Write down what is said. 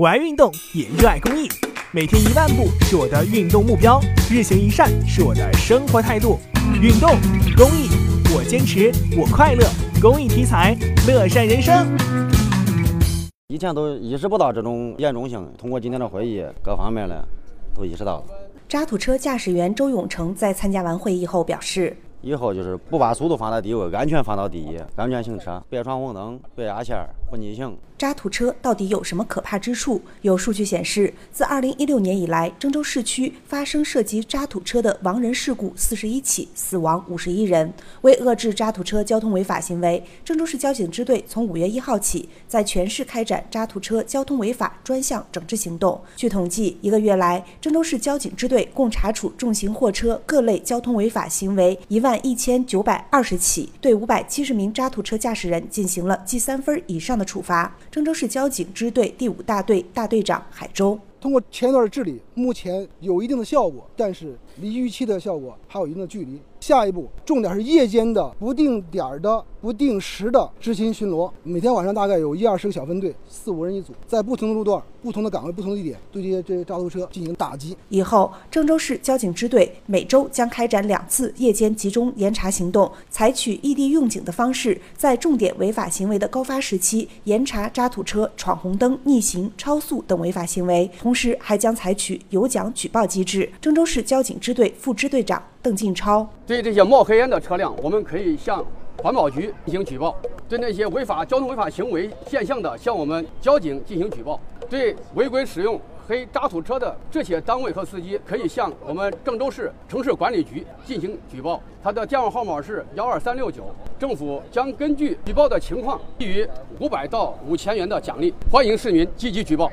我爱运动，也热爱公益。每天一万步是我的运动目标，日行一善是我的生活态度。运动公益，我坚持，我快乐。公益题材，乐善人生。以前都意识不到这种严重性，通过今天的会议，各方面的都意识到了。渣土车驾驶员周永成在参加完会议后表示。以后就是不把速度放在第一位，安全放到第一，安全行车，别闯红灯，别压线，不逆行。渣土车到底有什么可怕之处？有数据显示，自2016年以来，郑州市区发生涉及渣土车的亡人事故41起，死亡51人。为遏制渣土车交通违法行为，郑州市交警支队从5月1号起，在全市开展渣土车交通违法专项整治行动。据统计，一个月来，郑州市交警支队共查处重型货车各类交通违法行为一万。万一千九百二十起，对五百七十名渣土车驾驶人进行了记三分以上的处罚。郑州市交警支队第五大队大队长海洲。通过前一段的治理，目前有一定的效果，但是离预期的效果还有一定的距离。下一步重点是夜间的不定点的、不定时的执勤巡逻，每天晚上大概有一二十个小分队，四五人一组，在不同的路段、不同的岗位、不同的地点，对这些这些渣土车进行打击。以后，郑州市交警支队每周将开展两次夜间集中严查行动，采取异地用警的方式，在重点违法行为的高发时期严查渣土车闯红灯、逆行、超速等违法行为。同时，还将采取有奖举报机制。郑州市交警支队副支队长邓进超：对这些冒黑烟的车辆，我们可以向环保局进行举报；对那些违法交通违法行为现象的，向我们交警进行举报；对违规使用黑渣土车的这些单位和司机，可以向我们郑州市城市管理局进行举报。他的电话号码是幺二三六九。政府将根据举报的情况，给予五百到五千元的奖励。欢迎市民积极举报。